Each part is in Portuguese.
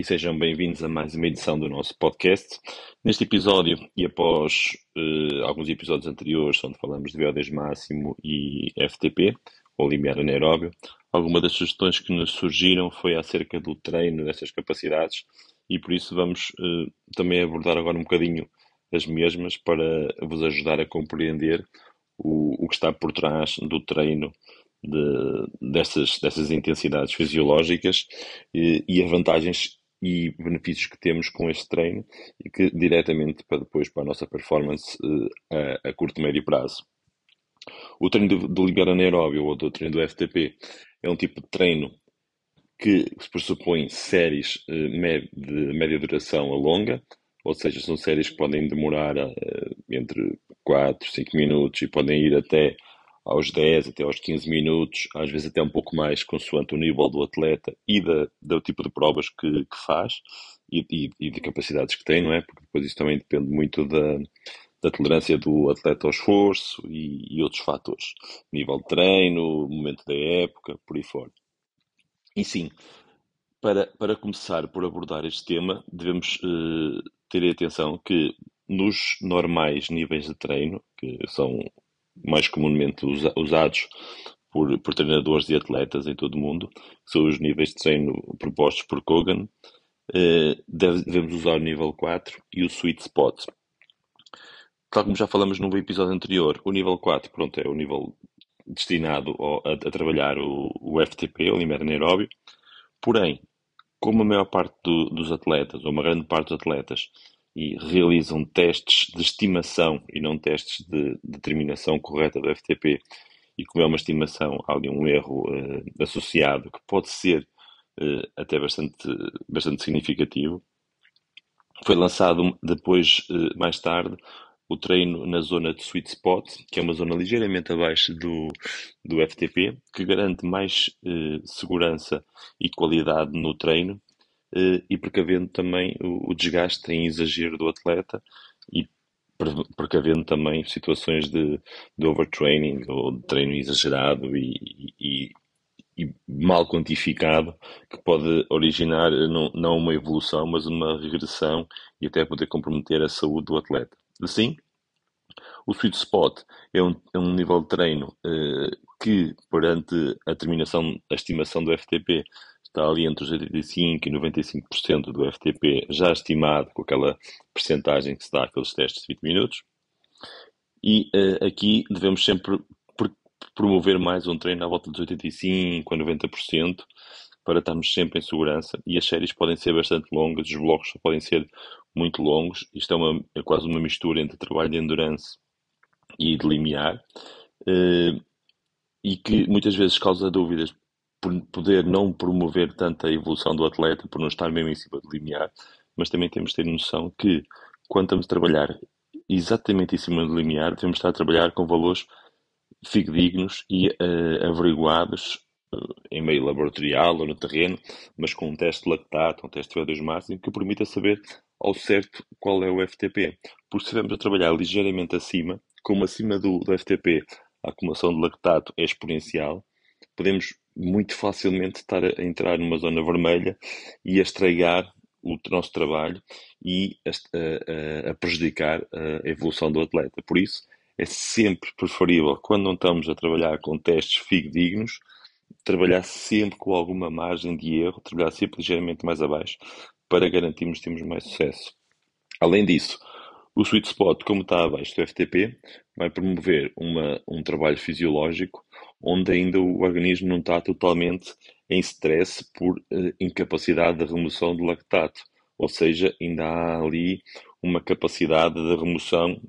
E sejam bem-vindos a mais uma edição do nosso podcast. Neste episódio, e após uh, alguns episódios anteriores, onde falamos de VO2 máximo e FTP, ou limiar anaeróbio, alguma das sugestões que nos surgiram foi acerca do treino destas capacidades e por isso vamos uh, também abordar agora um bocadinho as mesmas para vos ajudar a compreender o, o que está por trás do treino de, dessas, dessas intensidades fisiológicas e, e as vantagens e benefícios que temos com este treino e que diretamente para depois para a nossa performance uh, a, a, curto e médio prazo. O treino do, do limiar anaeróbio ou do treino do FTP é um tipo de treino que pressupõe séries uh, de média duração a longa, ou seja, são séries que podem demorar uh, entre 4, 5 minutos e podem ir até aos 10 até aos 15 minutos, às vezes até um pouco mais, consoante o nível do atleta e da, do tipo de provas que, que faz e, e, e, de capacidades que tem, não é? Porque depois isso também depende muito da, da tolerância do atleta ao esforço e, e outros fatores. Nível de treino, momento da época, por aí fora. E sim, para, para começar por abordar este tema, devemos uh, ter atenção que nos normais níveis de treino, que são mais comumente usa, usados por, por, treinadores e atletas em todo o mundo, que são os níveis de treino propostos por Kogan, deve, devemos usar o nível 4 e o sweet spot. Tal como já falamos no episódio anterior, o nível 4 pronto, é o nível destinado a, a trabalhar o, o, FTP, o limite anaeróbio. Porém, como a maior parte do, dos atletas, ou uma grande parte dos atletas, e realizam testes de estimação e não testes de determinação correta do FTP. E como é uma estimação, há ali um erro uh, associado que pode ser uh, até bastante, bastante significativo. Foi lançado depois, uh, mais tarde, o treino na zona de sweet spot, que é uma zona ligeiramente abaixo do, do FTP, que garante mais segurança e qualidade no treino eh, e precavendo também o, desgaste em exagero do atleta e precavendo também situações de, de overtraining ou de treino exagerado e, e, e, mal quantificado que pode originar não, não uma evolução, mas uma regressão e até poder comprometer a saúde do atleta. Assim, o sweet spot é um, é um nível de treino eh, que, perante a terminação, a estimação do FTP, está ali entre os 85% e 95% do FTP já estimado com aquela percentagem que se dá àqueles testes de 20 minutos. E uh, aqui devemos sempre promover mais um treino à volta dos 85% a 90% para estarmos sempre em segurança. E as séries podem ser bastante longas, os blocos podem ser muito longos. Isto é, uma, é quase uma mistura entre trabalho de endurance e de limiar. Uh, e que muitas vezes causa dúvidas por poder não promover tanta evolução do atleta, por não estar mesmo em cima do limiar, mas também temos de ter noção que quando estamos a trabalhar exatamente em cima do limiar, devemos estar a trabalhar com valores fidedignos e uh, averiguados uh, em meio laboratorial ou no terreno, mas com um teste de lactato, um teste de VO2 máximo, que permita saber ao certo qual é o FTP. Porque se estivermos a trabalhar ligeiramente acima, como acima do, do FTP a acumulação de lactato é exponencial, podemos muito facilmente estar a entrar numa zona vermelha e a estragar o nosso trabalho e a, a, a, prejudicar a evolução do atleta. Por isso, é sempre preferível, quando não estamos a trabalhar com testes fidedignos, trabalhar sempre com alguma margem de erro, trabalhar sempre ligeiramente mais abaixo, para garantirmos que temos mais sucesso. Além disso, o sweet spot, como está abaixo do FTP, vai promover uma, um trabalho fisiológico onde ainda o organismo não está totalmente em stress por uh, incapacidade de remoção de lactato. Ou seja, ainda há ali uma capacidade de remoção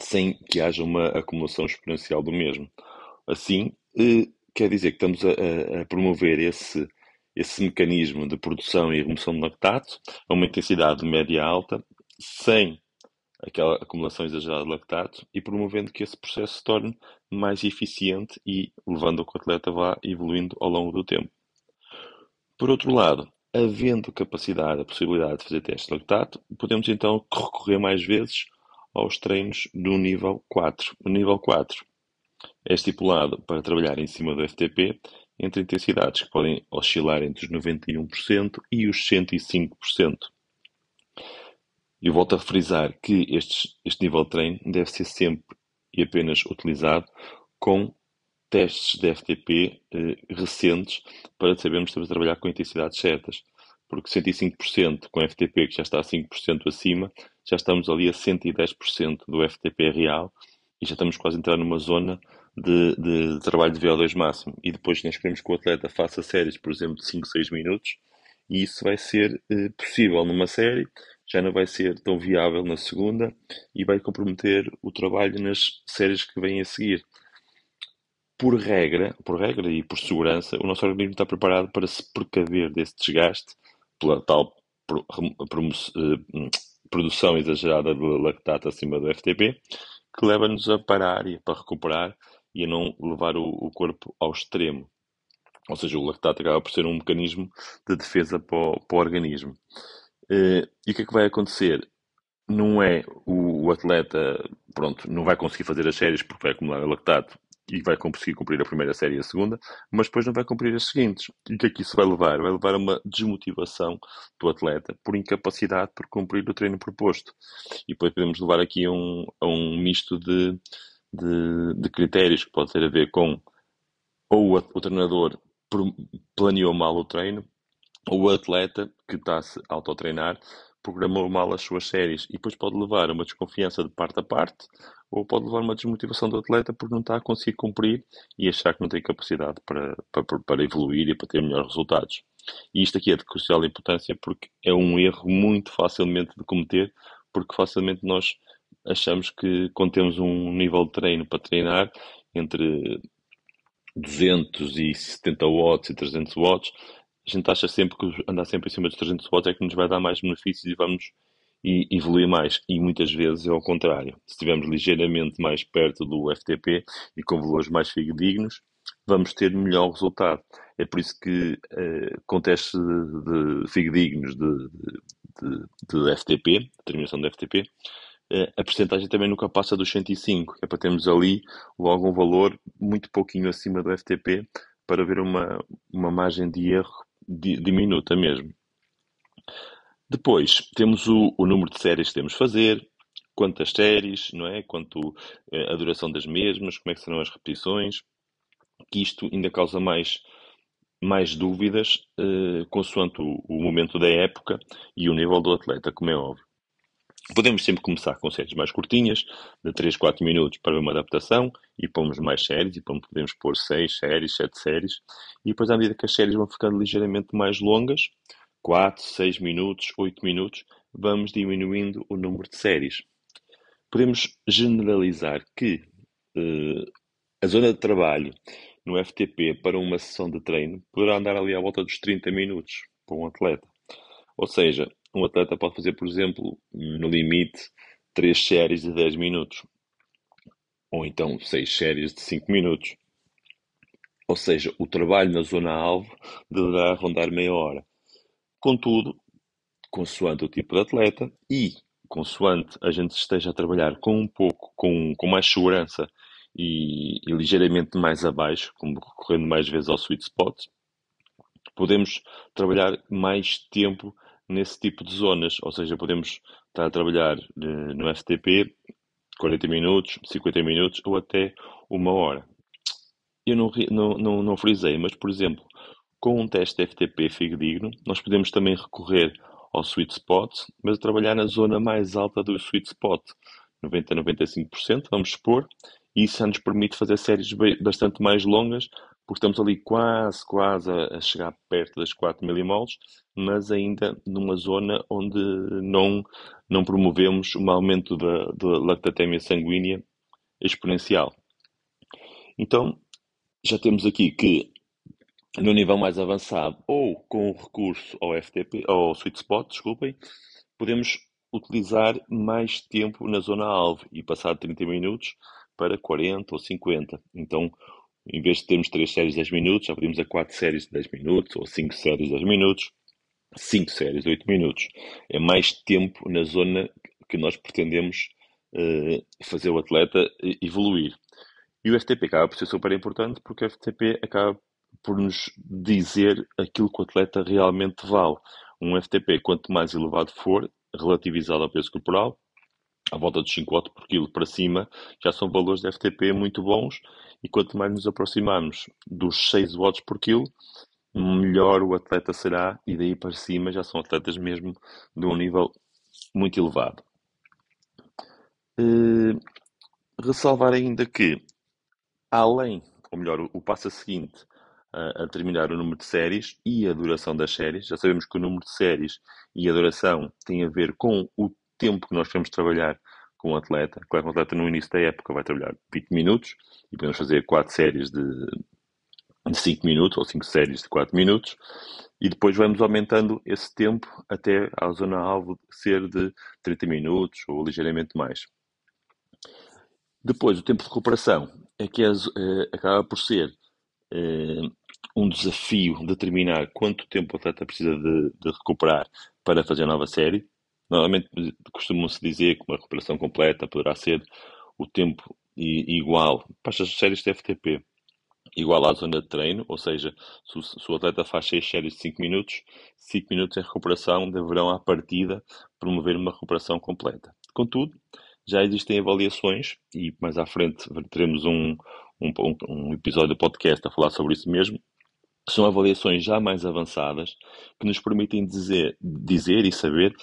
sem que haja uma acumulação exponencial do mesmo. Assim, uh, quer dizer que estamos a, a, promover esse, esse mecanismo de produção e remoção de lactato a uma intensidade média-alta, sem aquela acumulação exagerada de lactato e promovendo que esse processo se torne mais eficiente e levando que o atleta vá evoluindo ao longo do tempo. Por outro lado, havendo capacidade, a possibilidade de fazer testes de lactato, podemos então recorrer mais vezes aos treinos do nível 4. O nível 4 é estipulado para trabalhar em cima do FTP entre intensidades que podem oscilar entre os 91% e os 105%. Eu volto a frisar que estes, este nível de treino deve ser sempre e apenas utilizado com testes de FTP eh, recentes para sabermos a trabalhar com intensidades certas. Porque 105% com FTP, que já está a 5% acima, já estamos ali a 110% do FTP real e já estamos quase a entrar numa zona de, de, trabalho de VO2 máximo. E depois nós queremos que o atleta faça séries, por exemplo, de 5, 6 minutos, e isso vai ser eh, possível numa série, já não vai ser tão viável na segunda e vai comprometer o trabalho nas séries que vêm a seguir. Por regra, por regra e por segurança, o nosso organismo está preparado para se precaver desse desgaste pela tal eh, produção exagerada de lactato acima do FTP, que leva-nos a parar e para recuperar e a não levar o, o corpo ao extremo. Ou seja, o lactato acaba por ser um mecanismo de defesa para o, para o organismo. Uh, e o que é que vai acontecer? Não é o, o, atleta, pronto, não vai conseguir fazer as séries porque vai acumular lactato e vai conseguir cumprir a primeira série e a segunda, mas depois não vai cumprir as seguintes. E o que é que isso vai levar? Vai levar a uma desmotivação do atleta por incapacidade por cumprir o treino proposto. E depois podemos levar aqui a um, a um misto de, de, de, critérios que pode ter a ver com ou o, o treinador planeou mal o treino, o atleta que está-se a autotreinar programou mal as suas séries e depois pode levar a uma desconfiança de parte a parte ou pode levar a uma desmotivação do atleta porque não está a conseguir cumprir e achar que não tem capacidade para, para, para evoluir e para ter melhores resultados. E isto aqui é de crucial importância porque é um erro muito facilmente de cometer, porque facilmente nós achamos que quando temos um nível de treino para treinar entre 270 watts e 300 watts, a gente acha sempre que andar sempre em cima dos 300 watts é que nos vai dar mais benefícios e vamos evoluir mais. E muitas vezes é ao contrário. Se estivermos ligeiramente mais perto do FTP e com valores mais fidedignos, vamos ter melhor resultado. É por isso que eh, com testes de, de fidedignos de, de, de, FTP, determinação de FTP, eh, a percentagem também nunca passa dos 105. É para termos ali logo um valor muito pouquinho acima do FTP para ver uma, uma margem de erro diminuta mesmo. Depois, temos o, o número de séries que temos fazer, quantas séries, não é? Quanto eh, a duração das mesmas, como é que serão as repetições, que isto ainda causa mais, mais dúvidas eh, consoante o, o, momento da época e o nível do atleta, como é óbvio. Podemos sempre começar com séries mais curtinhas, de 3, 4 minutos para uma adaptação, e pomos mais séries, e podemos pôr 6 séries, 7 séries, e depois à medida que as séries vão ficando ligeiramente mais longas, 4, 6 minutos, 8 minutos, vamos diminuindo o número de séries. Podemos generalizar que uh, a zona de trabalho no FTP para uma sessão de treino poderá andar ali à volta dos 30 minutos para um atleta. Ou seja, um atleta pode fazer, por exemplo, no limite, 3 séries de 10 minutos. Ou então 6 séries de 5 minutos. Ou seja, o trabalho na zona-alvo deverá rondar meia hora. Contudo, consoante o tipo de atleta e consoante a gente esteja a trabalhar com um pouco, com, com mais segurança e, e ligeiramente mais abaixo, como recorrendo mais vezes ao sweet spot, podemos trabalhar mais tempo nesse tipo de zonas, ou seja, podemos estar a trabalhar eh, no FTP 40 minutos, 50 minutos ou até uma hora. Eu não, não, não, não frisei, mas por exemplo, com um teste FTP fidedigno, nós podemos também recorrer ao sweet spot, mas trabalhar na zona mais alta do sweet spot, 90 a 95%, vamos supor, e isso já nos permite fazer séries bastante mais longas, porque estamos ali quase, quase a, chegar perto das 4 milimoles, mas ainda numa zona onde não, não promovemos um aumento da, da lactatemia sanguínea exponencial. Então, já temos aqui que no nível mais avançado ou com o recurso ao FTP, ao sweet spot, desculpem, podemos utilizar mais tempo na zona alvo e passar de 30 minutos para 40 ou 50. Então, em vez de termos 3 séries de 10 minutos, já podemos a 4 séries de 10 minutos, ou 5 séries de 10 minutos, 5 séries de 8 minutos. É mais tempo na zona que nós pretendemos uh, fazer o atleta evoluir. E o FTP acaba por ser super importante porque o FTP acaba por nos dizer aquilo que o atleta realmente vale. Um FTP, quanto mais elevado for, relativizado ao peso corporal, à volta dos 5 watts por quilo para cima, já são valores de FTP muito bons e quanto mais nos aproximamos dos 6 watts por quilo, melhor o atleta será e daí para cima já são atletas mesmo de um nível muito elevado. Uh, ressalvar ainda que, além, ou melhor, o, o passo seguinte a, a determinar o número de séries e a duração das séries, já sabemos que o número de séries e a duração tem a ver com o tempo que nós queremos trabalhar com o atleta. Claro que o atleta no início da época vai trabalhar 20 minutos e podemos fazer 4 séries de, de 5 minutos ou 5 séries de 4 minutos e depois vamos aumentando esse tempo até a zona-alvo ser de 30 minutos ou ligeiramente mais. Depois, o tempo de recuperação é que é, é, acaba por ser é, um desafio determinar quanto tempo o atleta precisa de, de recuperar para fazer a nova série. Normalmente costuma-se dizer que uma recuperação completa poderá ser o tempo igual para as séries de FTP, igual à zona de treino, ou seja, se o, se o atleta faz 6 séries de 5 minutos, 5 minutos em recuperação deverão, à partida, promover uma recuperação completa. Contudo, já existem avaliações, e mais à frente teremos um, um, um episódio do podcast a falar sobre isso mesmo, são avaliações já mais avançadas que nos permitem dizer, dizer e saber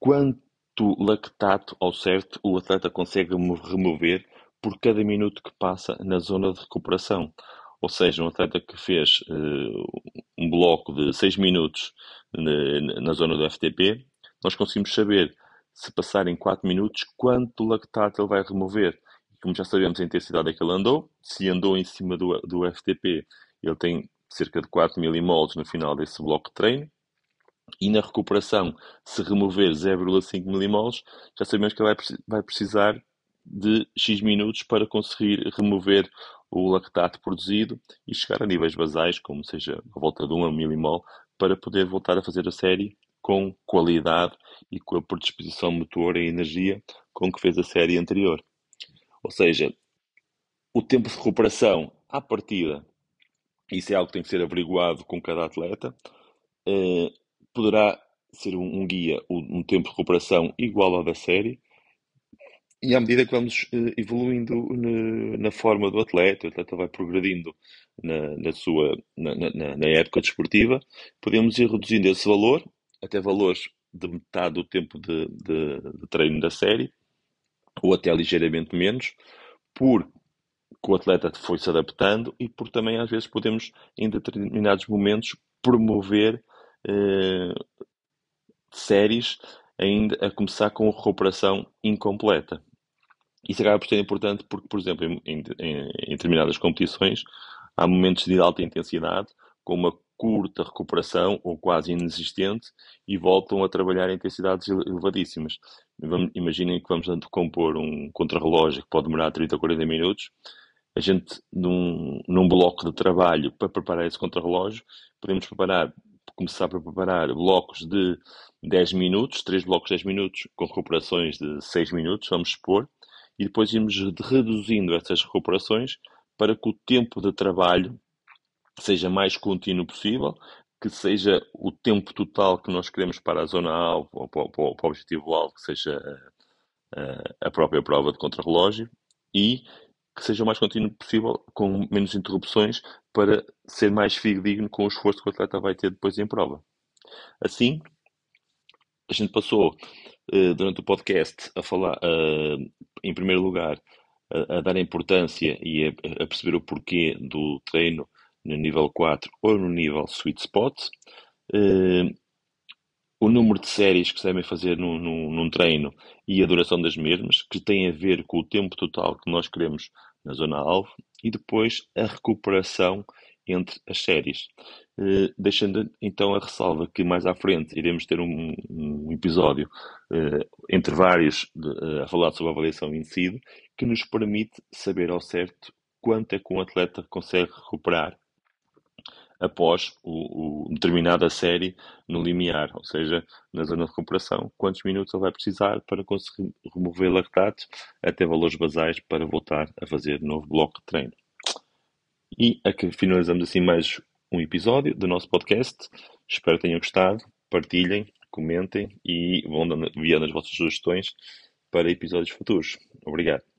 quanto lactato ao certo o atleta consegue remover por cada minuto que passa na zona de recuperação. Ou seja, um atleta que fez uh, um bloco de 6 minutos na, na, zona do FTP, nós conseguimos saber, se passarem 4 minutos, quanto lactato ele vai remover. Como já sabemos a intensidade é que ele andou, se andou em cima do, do FTP, ele tem cerca de 4 milimoles no final desse bloco de treino. E na recuperação, se remover 0,5 milimoles, já sabemos que ele vai, precisar de X minutos para conseguir remover o lactato produzido e chegar a níveis basais, como seja a volta de 1 a milimol, para poder voltar a fazer a série com qualidade e com a predisposição motor e energia com que fez a série anterior. Ou seja, o tempo de recuperação à partida, isso é algo que tem que ser averiguado com cada atleta, eh, poderá ser um, um guia, um tempo de recuperação igual ao da série, e à medida que vamos uh, evoluindo na, forma do atleta, o atleta vai progredindo na, na sua, na, na, na, época desportiva, podemos ir reduzindo esse valor até valores de metade do tempo de, de, de treino da série, ou até ligeiramente menos, porque o atleta foi se adaptando e por também às vezes podemos, em determinados momentos, promover eh, séries ainda a começar com recuperação incompleta. Isso acaba por ser importante porque, por exemplo, em, em, em determinadas competições há momentos de alta intensidade com uma curta recuperação ou quase inexistente e voltam a trabalhar em intensidades elevadíssimas. Imaginem que vamos compor um contrarrelógio que pode demorar 30 ou 40 minutos. A gente, num, num bloco de trabalho para preparar esse contrarrelógio, podemos preparar, começar a preparar blocos de 10 minutos, 3 blocos de 10 minutos, com recuperações de 6 minutos, vamos supor, e depois irmos reduzindo essas recuperações para que o tempo de trabalho seja mais contínuo possível, que seja o tempo total que nós queremos para a zona alvo ou para, para, o objetivo alvo, que seja a, eh, a própria prova de contrarrelógio e que seja o mais contínuo possível, com menos interrupções, para ser mais fidedigno com o esforço que o atleta vai ter depois em prova. Assim, a gente passou uh, durante o podcast a falar, em primeiro lugar, a, a dar importância e a, a, perceber o porquê do treino no nível 4 ou no nível sweet spot. Uh, o número de séries que se devem fazer num, num, num, treino e a duração das mesmas, que tem a ver com o tempo total que nós queremos na zona alvo, e depois a recuperação entre as séries. Uh, deixando então a ressalva que mais à frente iremos ter um, um episódio uh, entre vários de, uh, a falar sobre a avaliação em si, que nos permite saber ao certo quanto é que um atleta consegue recuperar após o, o determinada série no limiar, ou seja, na zona de recuperação, quantos minutos ele vai precisar para conseguir remover lactatos até valores basais para voltar a fazer novo bloco de treino. E aqui finalizamos assim mais um episódio do nosso podcast. Espero que tenham gostado. Partilhem, comentem e vão enviando as vossas sugestões para episódios futuros. Obrigado.